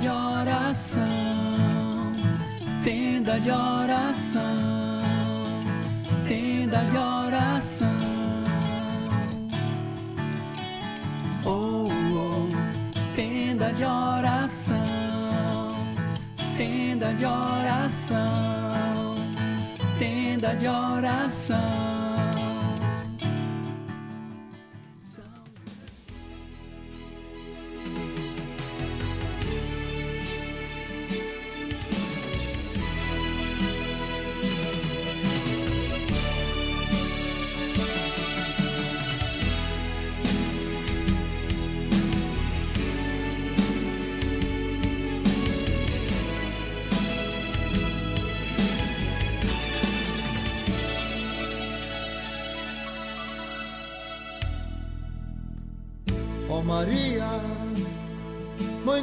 de oração, tenda de oração, tenda de oração. Oh, oh, tenda de oração, tenda de oração, tenda de oração.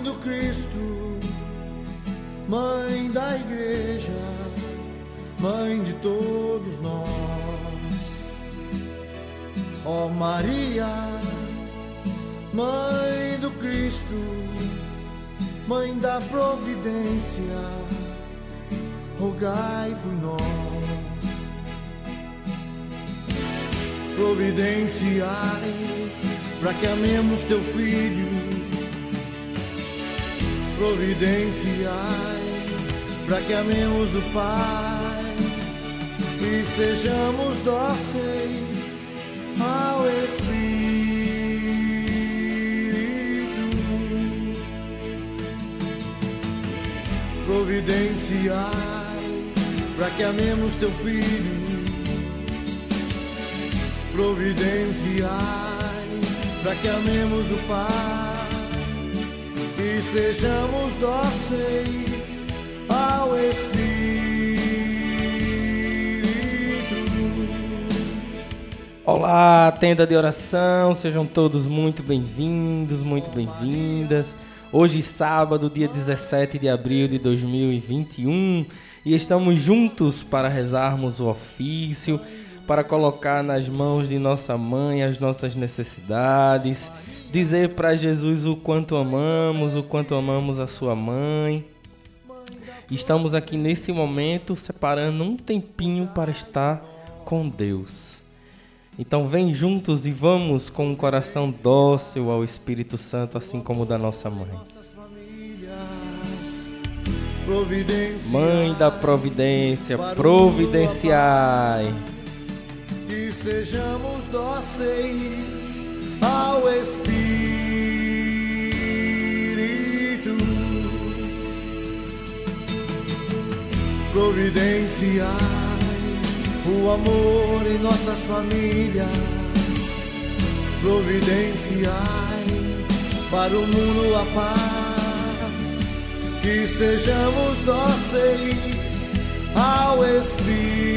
Do Cristo, Mãe da Igreja, Mãe de todos nós. Ó Maria, Mãe do Cristo, Mãe da Providência, rogai por nós. Providenciai para que amemos teu filho. Providenciai para que amemos o Pai e sejamos dóceis ao Espírito. Providenciai para que amemos teu filho. Providenciai para que amemos o Pai sejamos dóceis ao Espírito. Olá, tenda de oração, sejam todos muito bem-vindos, muito bem-vindas. Hoje, sábado, dia 17 de abril de 2021, e estamos juntos para rezarmos o ofício, para colocar nas mãos de nossa mãe as nossas necessidades, dizer para Jesus o quanto amamos, o quanto amamos a sua mãe. Estamos aqui nesse momento separando um tempinho para estar com Deus. Então vem juntos e vamos com um coração dócil ao Espírito Santo, assim como o da nossa mãe. Mãe da providência, providenciai. Que sejamos dóceis ao Espírito. Providenciai o amor em nossas famílias. Providenciai para o mundo a paz. Que sejamos dóceis ao Espírito.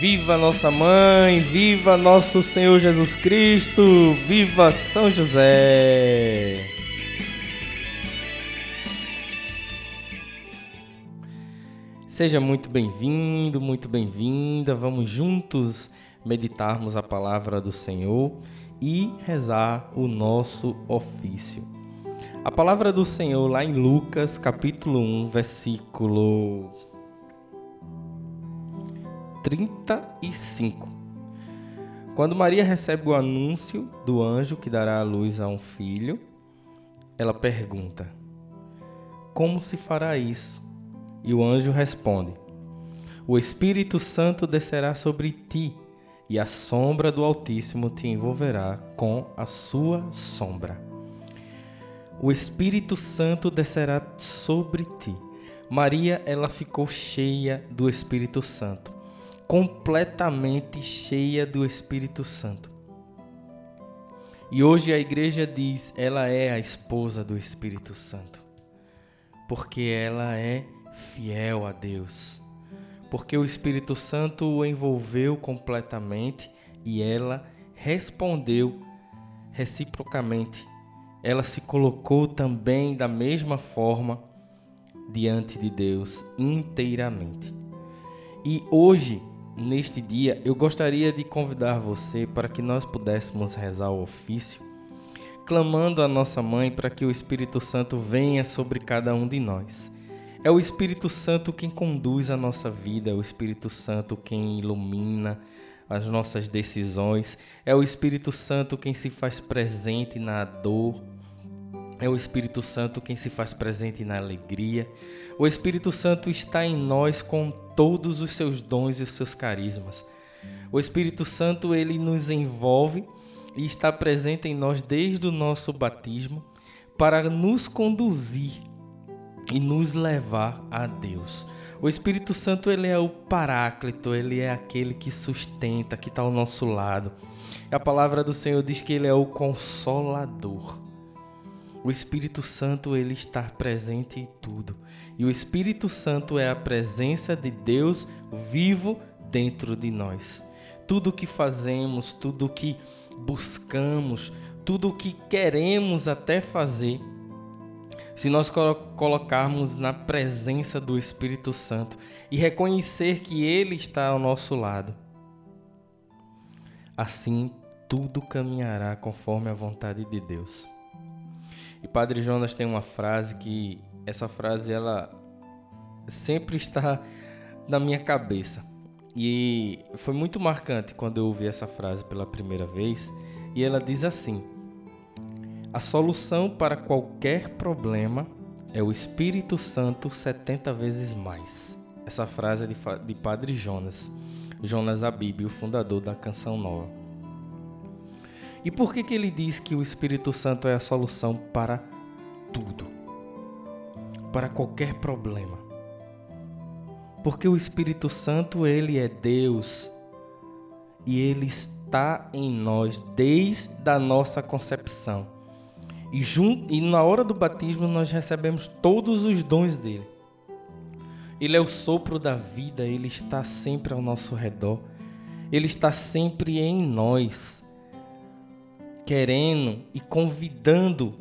Viva nossa mãe, viva nosso Senhor Jesus Cristo, viva São José. Seja muito bem-vindo, muito bem-vinda. Vamos juntos meditarmos a palavra do Senhor e rezar o nosso ofício. A palavra do Senhor lá em Lucas, capítulo 1, versículo 35. Quando Maria recebe o anúncio do anjo que dará à luz a um filho, ela pergunta: Como se fará isso? E o anjo responde: O Espírito Santo descerá sobre ti, e a sombra do Altíssimo te envolverá com a sua sombra. O Espírito Santo descerá sobre ti. Maria, ela ficou cheia do Espírito Santo, completamente cheia do Espírito Santo. E hoje a igreja diz, ela é a esposa do Espírito Santo. Porque ela é fiel a Deus. Porque o Espírito Santo o envolveu completamente e ela respondeu reciprocamente. Ela se colocou também da mesma forma diante de Deus inteiramente. E hoje, neste dia, eu gostaria de convidar você para que nós pudéssemos rezar o ofício, clamando a nossa mãe para que o Espírito Santo venha sobre cada um de nós. É o Espírito Santo quem conduz a nossa vida, é o Espírito Santo quem ilumina as nossas decisões, é o Espírito Santo quem se faz presente na dor, é o Espírito Santo quem se faz presente na alegria. O Espírito Santo está em nós com todos os seus dons e os seus carismas. O Espírito Santo ele nos envolve e está presente em nós desde o nosso batismo para nos conduzir e nos levar a Deus. O Espírito Santo ele é o paráclito, ele é aquele que sustenta, que está ao nosso lado. A palavra do Senhor diz que ele é o consolador. O Espírito Santo ele está presente em tudo. E o Espírito Santo é a presença de Deus vivo dentro de nós. Tudo o que fazemos, tudo o que buscamos, tudo o que queremos até fazer, se nós colocarmos na presença do Espírito Santo e reconhecer que Ele está ao nosso lado, assim tudo caminhará conforme a vontade de Deus. Padre Jonas tem uma frase que essa frase ela sempre está na minha cabeça. E foi muito marcante quando eu ouvi essa frase pela primeira vez, e ela diz assim: A solução para qualquer problema é o Espírito Santo 70 vezes mais. Essa frase é de, de Padre Jonas, Jonas Abib, o fundador da Canção Nova. E por que, que ele diz que o Espírito Santo é a solução para tudo? Para qualquer problema. Porque o Espírito Santo, ele é Deus e ele está em nós desde a nossa concepção. E, junto, e na hora do batismo nós recebemos todos os dons dele. Ele é o sopro da vida, ele está sempre ao nosso redor. Ele está sempre em nós querendo e convidando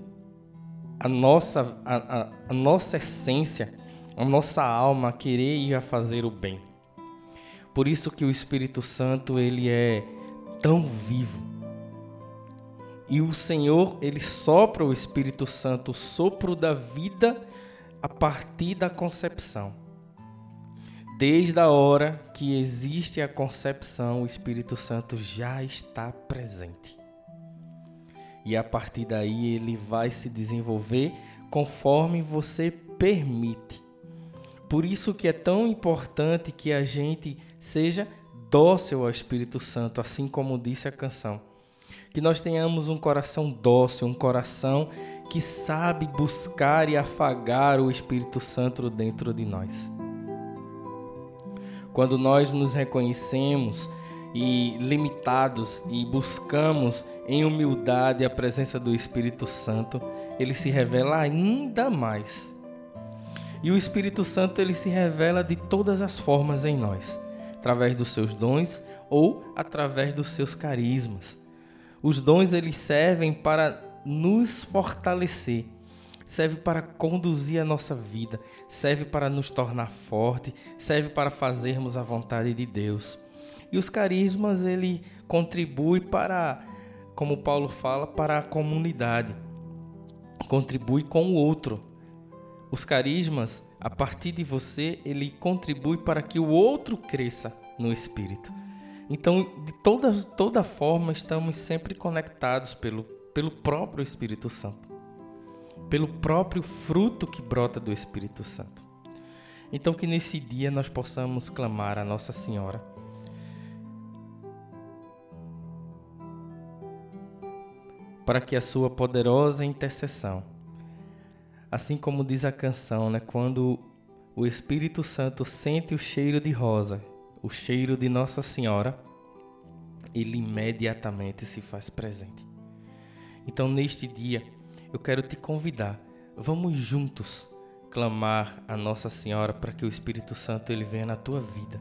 a nossa, a, a, a nossa essência, a nossa alma a querer ir a fazer o bem. Por isso que o Espírito Santo ele é tão vivo. E o Senhor, ele sopra o Espírito Santo, o sopro da vida a partir da concepção. Desde a hora que existe a concepção, o Espírito Santo já está presente e a partir daí ele vai se desenvolver conforme você permite. Por isso que é tão importante que a gente seja dócil ao Espírito Santo, assim como disse a canção. Que nós tenhamos um coração dócil, um coração que sabe buscar e afagar o Espírito Santo dentro de nós. Quando nós nos reconhecemos e limitados e buscamos em humildade a presença do Espírito Santo, ele se revela ainda mais. E o Espírito Santo ele se revela de todas as formas em nós, através dos seus dons ou através dos seus carismas. Os dons eles servem para nos fortalecer, serve para conduzir a nossa vida, serve para nos tornar forte, serve para fazermos a vontade de Deus. E os carismas ele contribui para, como Paulo fala, para a comunidade. Contribui com o outro. Os carismas, a partir de você, ele contribui para que o outro cresça no espírito. Então, de toda, toda forma, estamos sempre conectados pelo, pelo próprio Espírito Santo, pelo próprio fruto que brota do Espírito Santo. Então, que nesse dia nós possamos clamar a Nossa Senhora para que a sua poderosa intercessão, assim como diz a canção, né, quando o Espírito Santo sente o cheiro de rosa, o cheiro de Nossa Senhora, ele imediatamente se faz presente. Então, neste dia, eu quero te convidar, vamos juntos clamar a Nossa Senhora para que o Espírito Santo ele venha na tua vida.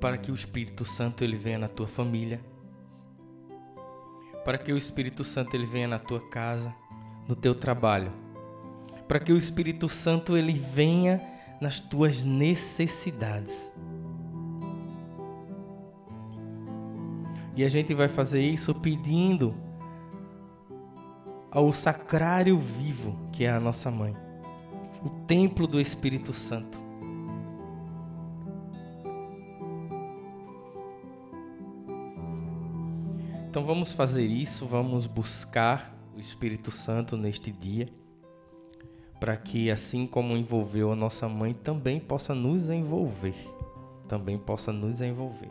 Para que o Espírito Santo ele venha na tua família. Para que o Espírito Santo ele venha na tua casa, no teu trabalho. Para que o Espírito Santo ele venha nas tuas necessidades. E a gente vai fazer isso pedindo ao sacrário vivo, que é a nossa mãe, o templo do Espírito Santo. Então vamos fazer isso, vamos buscar o Espírito Santo neste dia, para que assim como envolveu a nossa mãe, também possa nos envolver, também possa nos envolver.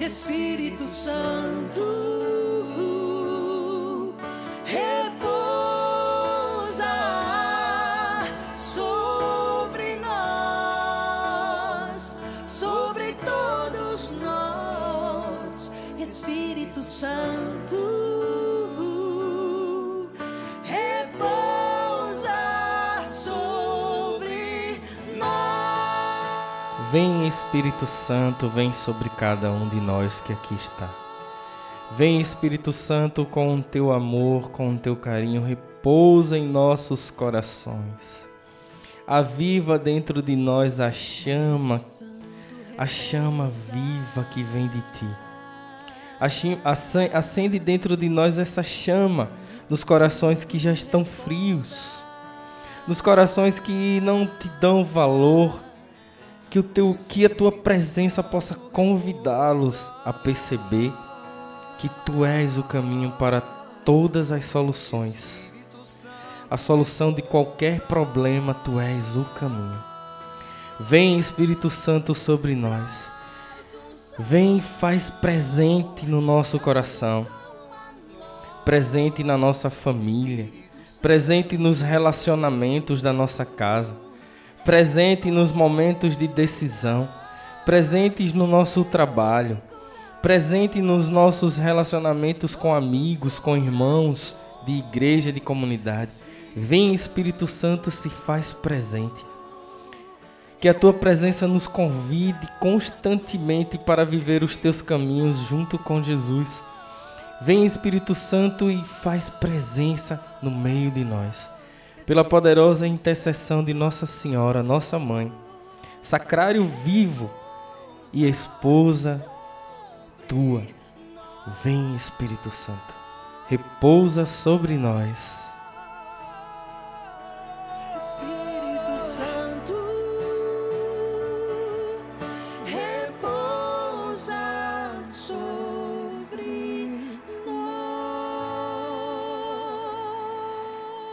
Espírito Santo. Vem Espírito Santo, vem sobre cada um de nós que aqui está. Vem Espírito Santo com o teu amor, com o teu carinho, repousa em nossos corações. Aviva dentro de nós a chama, a chama viva que vem de ti. Acende dentro de nós essa chama nos corações que já estão frios, nos corações que não te dão valor, que, o teu, que a tua presença possa convidá-los a perceber que tu és o caminho para todas as soluções. A solução de qualquer problema, tu és o caminho. Vem Espírito Santo sobre nós. Vem e faz presente no nosso coração, presente na nossa família, presente nos relacionamentos da nossa casa, presente nos momentos de decisão, presentes no nosso trabalho, presente nos nossos relacionamentos com amigos, com irmãos de igreja, de comunidade. Vem Espírito Santo, se faz presente. Que a tua presença nos convide constantemente para viver os teus caminhos junto com Jesus. Vem Espírito Santo e faz presença no meio de nós. Pela poderosa intercessão de Nossa Senhora, nossa mãe, sacrário vivo e esposa tua. Vem Espírito Santo, repousa sobre nós.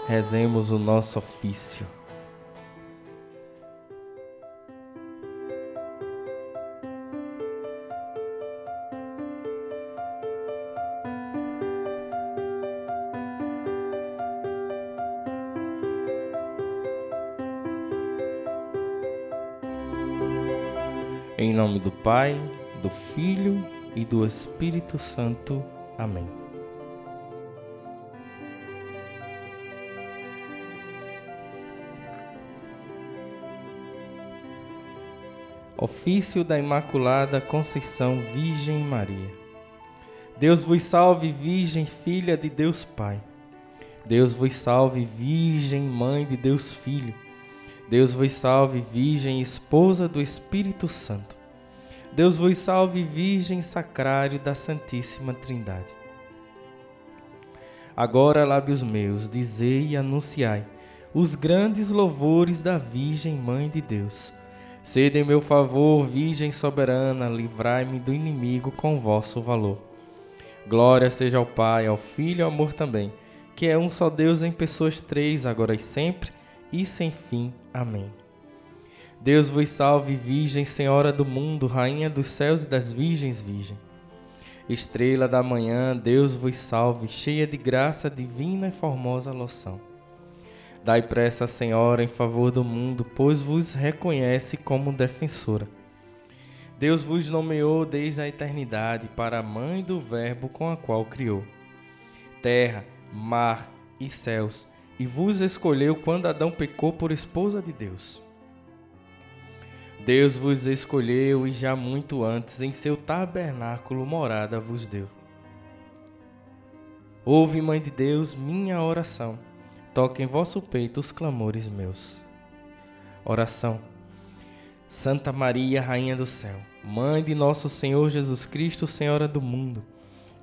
Rezemos o nosso ofício. Em nome do Pai, do Filho e do Espírito Santo. Amém. Ofício da Imaculada Conceição Virgem Maria. Deus vos salve, Virgem, filha de Deus Pai. Deus vos salve, Virgem, mãe de Deus Filho. Deus vos salve, Virgem, esposa do Espírito Santo. Deus vos salve, Virgem Sacrário da Santíssima Trindade. Agora, lábios meus, dizei e anunciai os grandes louvores da Virgem Mãe de Deus. Sede em meu favor, Virgem soberana, livrai-me do inimigo com vosso valor. Glória seja ao Pai, ao Filho e ao amor também, que é um só Deus em pessoas três, agora e sempre, e sem fim. Amém. Deus vos salve, Virgem, Senhora do mundo, Rainha dos céus e das virgens, Virgem. Estrela da manhã, Deus vos salve, cheia de graça divina e formosa loção. Dai pressa, Senhora, em favor do mundo, pois vos reconhece como defensora. Deus vos nomeou desde a eternidade para a mãe do Verbo com a qual criou terra, mar e céus, e vos escolheu quando Adão pecou por esposa de Deus. Deus vos escolheu e já muito antes em seu tabernáculo morada vos deu. Ouve, Mãe de Deus, minha oração, toque em vosso peito os clamores meus. Oração. Santa Maria, Rainha do Céu, Mãe de nosso Senhor Jesus Cristo, Senhora do mundo,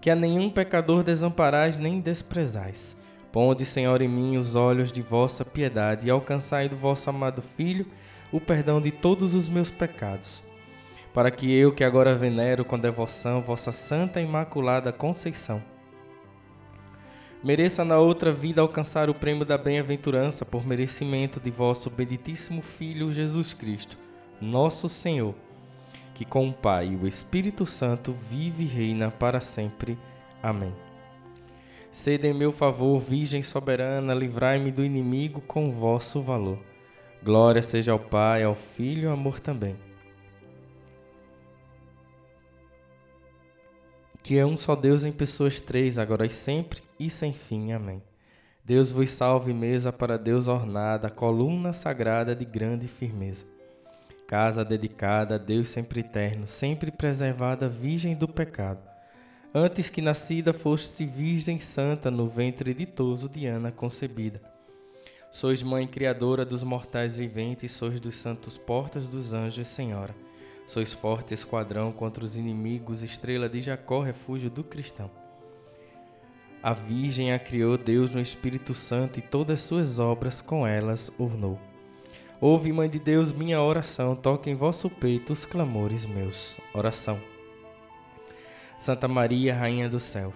que a nenhum pecador desamparais nem desprezais. Ponde, Senhor, em mim os olhos de vossa piedade e alcançai do vosso amado Filho o perdão de todos os meus pecados, para que eu, que agora venero com devoção vossa Santa Imaculada Conceição, mereça na outra vida alcançar o prêmio da bem-aventurança por merecimento de vosso benditíssimo Filho Jesus Cristo, nosso Senhor, que com o Pai e o Espírito Santo vive e reina para sempre. Amém. Sede em meu favor, Virgem soberana, livrai-me do inimigo com vosso valor. Glória seja ao Pai, ao Filho e ao amor também. Que é um só Deus em pessoas três, agora e sempre e sem fim. Amém. Deus vos salve, mesa para Deus ornada, coluna sagrada de grande firmeza. Casa dedicada a Deus sempre eterno, sempre preservada, virgem do pecado. Antes que nascida foste virgem santa, no ventre ditoso de Ana concebida Sois mãe criadora dos mortais viventes, sois dos santos portas dos anjos, Senhora. Sois forte esquadrão contra os inimigos, estrela de Jacó, refúgio do cristão. A Virgem a criou Deus no Espírito Santo e todas suas obras com elas ornou. Ouve, Mãe de Deus, minha oração, toque em vosso peito os clamores meus. Oração. Santa Maria, Rainha do Céu,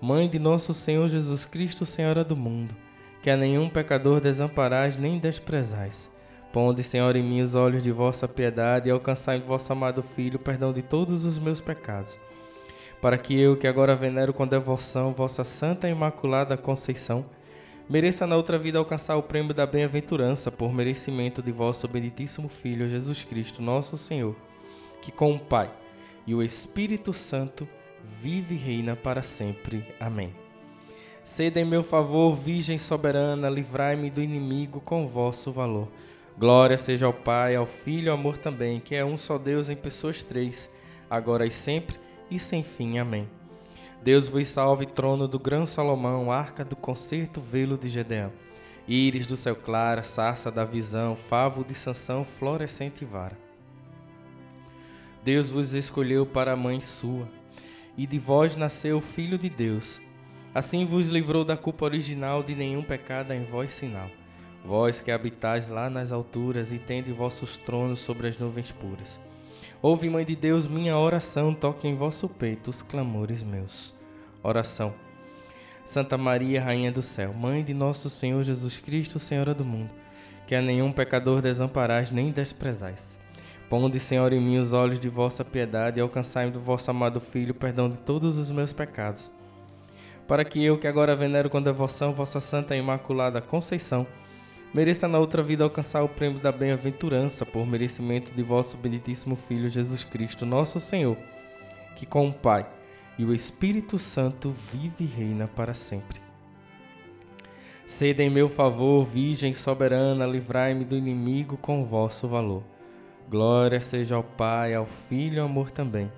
Mãe de nosso Senhor Jesus Cristo, Senhora do mundo, que a nenhum pecador desamparais nem desprezais. Ponde, Senhor, em mim os olhos de vossa piedade e alcançai em vosso amado Filho o perdão de todos os meus pecados. Para que eu, que agora venero com devoção vossa santa e imaculada Conceição, mereça na outra vida alcançar o prêmio da bem-aventurança por merecimento de vosso benditíssimo Filho Jesus Cristo, nosso Senhor, que com o Pai e o Espírito Santo vive e reina para sempre. Amém. Sede em meu favor, Virgem soberana, livrai-me do inimigo com vosso valor. Glória seja ao Pai, ao Filho e ao amor também, que é um só Deus em pessoas três, agora e sempre e sem fim. Amém. Deus vos salve, trono do grão Salomão, arca do concerto, velo de Gedeão. Íris do céu clara, sarça da visão, favo de Sansão, florescente vara. Deus vos escolheu para a mãe sua, e de vós nasceu o Filho de Deus Assim vos livrou da culpa original de nenhum pecado em vós sinal. Vós que habitais lá nas alturas e tende vossos tronos sobre as nuvens puras. Ouve, Mãe de Deus, minha oração, toque em vosso peito os clamores meus. Oração. Santa Maria, Rainha do Céu, Mãe de nosso Senhor Jesus Cristo, Senhora do mundo, que a nenhum pecador desamparais nem desprezais. Ponde, Senhor, em mim os olhos de vossa piedade e alcançai do vosso amado Filho perdão de todos os meus pecados para que eu, que agora venero com devoção vossa Santa e Imaculada Conceição, mereça na outra vida alcançar o prêmio da bem-aventurança por merecimento de vosso benditíssimo Filho Jesus Cristo, nosso Senhor, que com o Pai e o Espírito Santo vive e reina para sempre. Sede em meu favor, Virgem soberana, livrai-me do inimigo com vosso valor. Glória seja ao Pai, ao Filho e ao amor também,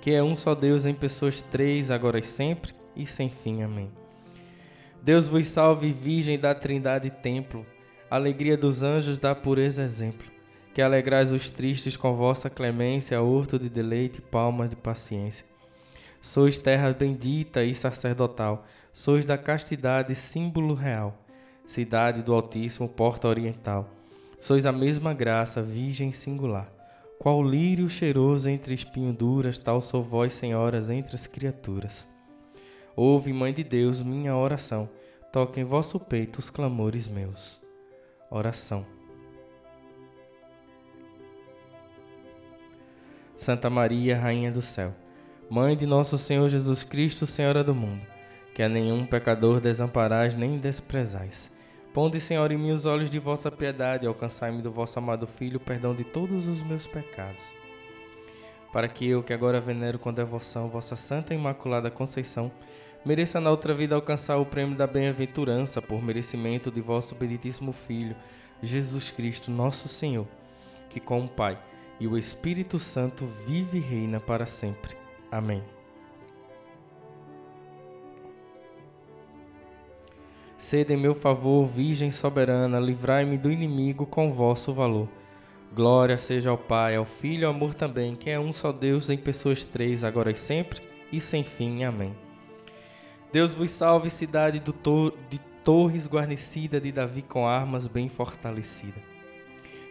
que é um só Deus em pessoas três, agora e sempre, e sem fim. Amém. Deus vos salve, Virgem da Trindade Templo, alegria dos anjos da pureza exemplo, que alegrais os tristes com vossa clemência, horto de deleite, palma de paciência. Sois terra bendita e sacerdotal, sois da castidade símbolo real, cidade do Altíssimo, porta oriental. Sois a mesma graça, virgem singular. Qual lírio cheiroso entre espinho duras, tal sou vós, senhoras, entre as criaturas. Ouve, Mãe de Deus, minha oração, toque em vosso peito os clamores meus. Oração. Santa Maria, Rainha do Céu, Mãe de nosso Senhor Jesus Cristo, Senhora do mundo, que a nenhum pecador desamparais nem desprezais. Ponde, Senhor, em mim os olhos de vossa piedade e alcançai-me do vosso amado Filho o perdão de todos os meus pecados. Para que eu, que agora venero com devoção vossa Santa Imaculada Conceição, mereça na outra vida alcançar o prêmio da bem-aventurança por merecimento de vosso benditíssimo Filho, Jesus Cristo, nosso Senhor, que com o Pai e o Espírito Santo vive e reina para sempre. Amém. Sede em meu favor, Virgem soberana, livrai-me do inimigo com vosso valor. Glória seja ao Pai, ao Filho e ao amor também, que é um só Deus em pessoas três, agora e sempre, e sem fim. Amém. Deus vos salve, cidade de torres guarnecida de Davi com armas bem fortalecida.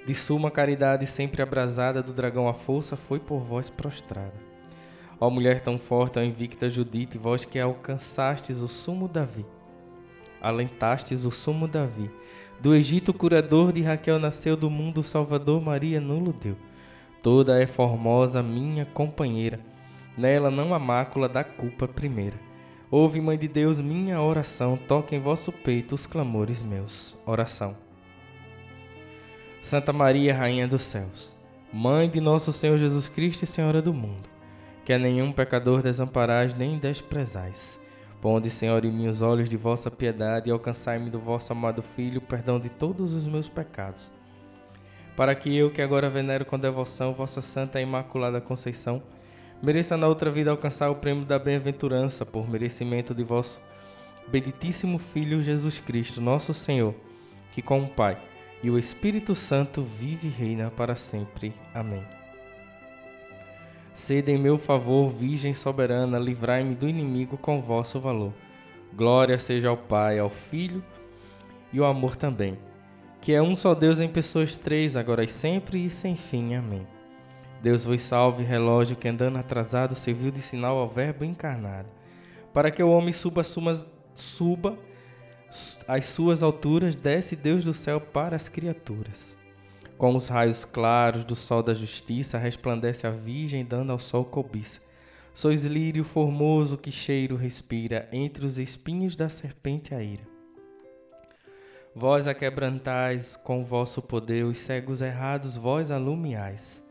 De suma caridade sempre abrasada do dragão a força foi por vós prostrada. Ó mulher tão forte, ó invicta Judite, vós que alcançastes o sumo Davi alentastes o sumo Davi. Do Egito, curador de Raquel nasceu, do mundo Salvador Maria nulo deu. Toda é formosa, minha companheira, nela não há mácula da culpa primeira. Ouve, Mãe de Deus, minha oração, toque em vosso peito os clamores meus. Oração. Santa Maria, Rainha dos céus, Mãe de nosso Senhor Jesus Cristo e Senhora do mundo, que a nenhum pecador desamparais nem desprezais Ponde, Senhor, em mim os olhos de vossa piedade e alcançai-me do vosso amado Filho o perdão de todos os meus pecados. Para que eu, que agora venero com devoção vossa Santa e Imaculada Conceição, mereça na outra vida alcançar o prêmio da bem-aventurança por merecimento de vosso benditíssimo Filho Jesus Cristo, nosso Senhor, que com o Pai e o Espírito Santo vive e reina para sempre. Amém. Sede em meu favor, Virgem soberana, livrai-me do inimigo com vosso valor. Glória seja ao Pai, ao Filho e ao amor também, que é um só Deus em pessoas três, agora e sempre e sem fim. Amém. Deus vos salve, relógio que andando atrasado serviu de sinal ao Verbo encarnado, para que o homem suba, sumas, suba às suas alturas, desce Deus do céu para as criaturas. Com os raios claros do sol da justiça, resplandece a Virgem, dando ao sol cobiça. Sois lírio formoso que cheiro respira, entre os espinhos da serpente a ira. Vós quebrantais com vosso poder, os cegos errados vós alumiais.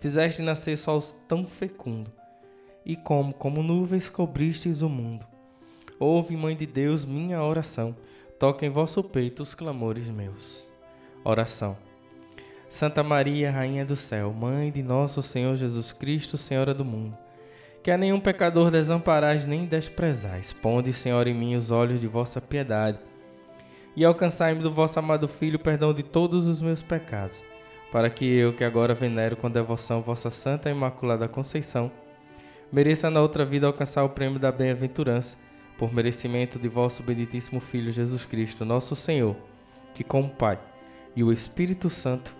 Fizeste nascer sol tão fecundo, e como, como nuvens cobristes o mundo. Ouve, Mãe de Deus, minha oração, toque em vosso peito os clamores meus. Oração. Santa Maria, Rainha do Céu, Mãe de nosso Senhor Jesus Cristo, Senhora do mundo, que a nenhum pecador desamparais nem desprezais. Ponde, Senhor, em mim os olhos de vossa piedade e alcançai-me do vosso amado Filho perdão de todos os meus pecados, para que eu, que agora venero com devoção vossa Santa Imaculada Conceição, mereça na outra vida alcançar o prêmio da bem-aventurança, por merecimento de vosso benditíssimo Filho Jesus Cristo, nosso Senhor, que com o Pai e o Espírito Santo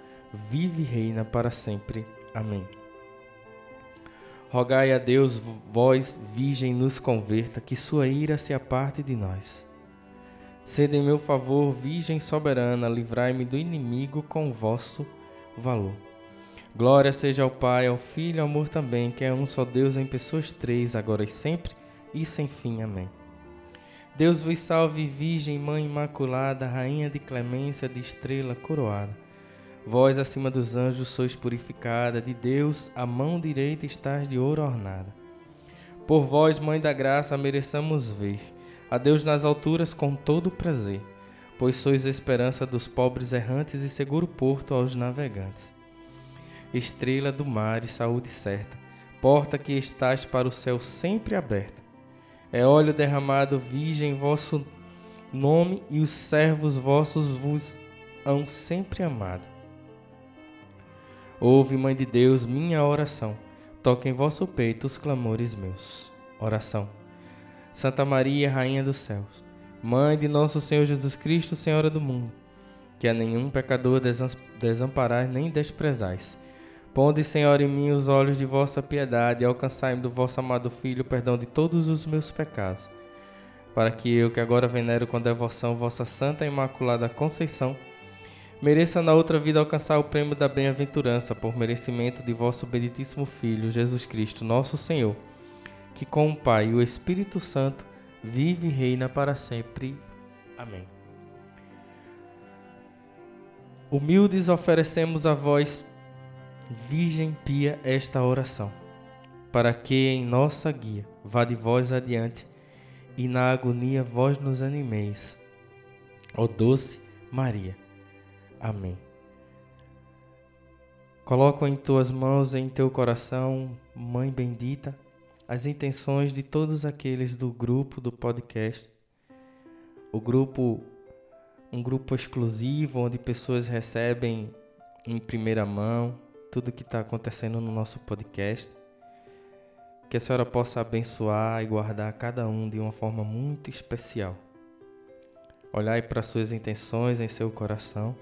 vive e reina para sempre. Amém. Rogai a Deus, vós, Virgem, nos converta, que sua ira se aparte de nós. Sede em meu favor, Virgem soberana, livrai-me do inimigo com vosso valor. Glória seja ao Pai, ao Filho e ao amor também, que é um só Deus em pessoas três, agora e sempre, e sem fim. Amém. Deus vos salve, Virgem, Mãe Imaculada, Rainha de clemência, de estrela coroada. Vós, acima dos anjos, sois purificada, de Deus, a mão direita estás de ouro ornada. Por vós, Mãe da Graça, mereçamos ver a Deus nas alturas com todo prazer, pois sois esperança dos pobres errantes e seguro porto aos navegantes. Estrela do mar e saúde certa, porta que estás para o céu sempre aberta. É óleo derramado, virgem, vosso nome e os servos vossos vos hão sempre amado. Ouve, Mãe de Deus, minha oração. Toque em vosso peito os clamores meus. Oração. Santa Maria, Rainha dos céus, Mãe de nosso Senhor Jesus Cristo, Senhora do mundo, que a nenhum pecador desamparais nem desprezais. Ponde, Senhor, em mim os olhos de vossa piedade e alcançai-me do vosso amado Filho o perdão de todos os meus pecados, para que eu, que agora venero com devoção vossa Santa e Imaculada Conceição, mereça na outra vida alcançar o prêmio da bem-aventurança por merecimento de vosso benditíssimo Filho, Jesus Cristo, nosso Senhor, que com o Pai e o Espírito Santo vive e reina para sempre. Amém. Humildes oferecemos a vós, Virgem Pia, esta oração, para que em nossa guia vá de vós adiante e na agonia vós nos animeis. Ó doce Maria Amém. Coloco em tuas mãos, em teu coração, Mãe bendita, as intenções de todos aqueles do grupo do podcast. O grupo, um grupo exclusivo onde pessoas recebem em primeira mão tudo que está acontecendo no nosso podcast. Que a senhora possa abençoar e guardar cada um de uma forma muito especial. Olhai para suas intenções em seu coração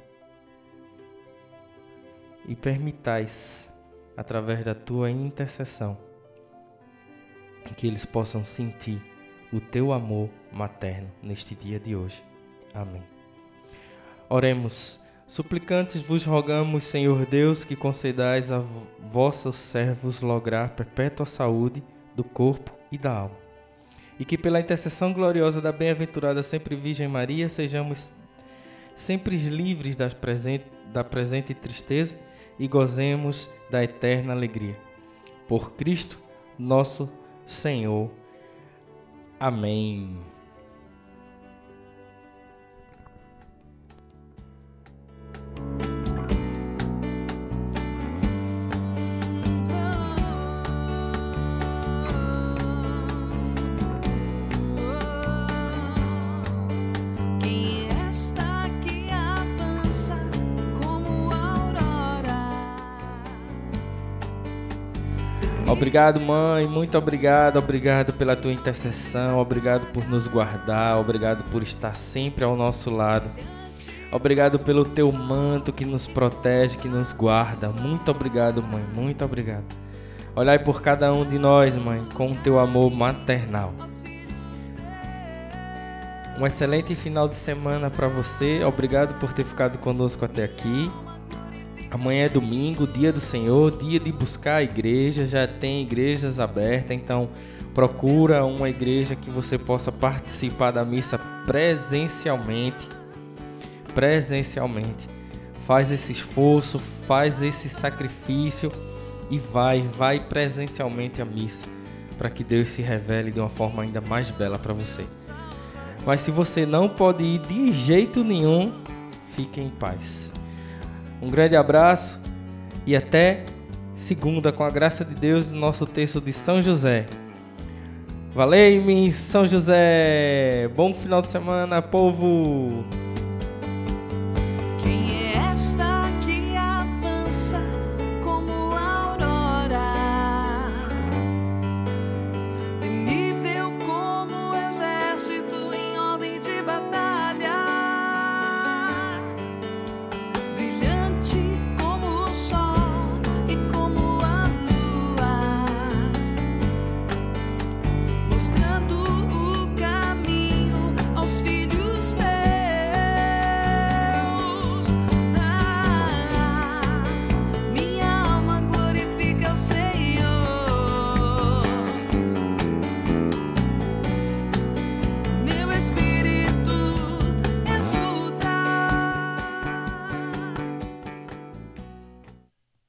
e permitais, através da tua intercessão, que eles possam sentir o teu amor materno neste dia de hoje. Amém. Oremos. Suplicantes vos rogamos, Senhor Deus, que concedais a vossos servos lograr perpétua saúde do corpo e da alma. E que pela intercessão gloriosa da bem-aventurada sempre Virgem Maria sejamos sempre livres das presente, da presente tristeza e gozemos da eterna alegria. Por Cristo, nosso Senhor. Amém. Obrigado, mãe. Muito obrigado. Obrigado pela tua intercessão. Obrigado por nos guardar. Obrigado por estar sempre ao nosso lado. Obrigado pelo teu manto que nos protege, que nos guarda. Muito obrigado, mãe. Muito obrigado. Olhai por cada um de nós, mãe, com o teu amor maternal. Um excelente final de semana para você. Obrigado por ter ficado conosco até aqui. Amanhã é domingo, dia do Senhor, dia de buscar a igreja, já tem igrejas abertas, então procura uma igreja que você possa participar da missa presencialmente. Presencialmente. Faz esse esforço, faz esse sacrifício e vai, vai presencialmente à missa, para que Deus se revele de uma forma ainda mais bela para você. Mas se você não pode ir de jeito nenhum, fique em paz. Um grande abraço e até segunda, com a graça de Deus, nosso texto de São José. Valeu-me, São José! Bom final de semana, povo!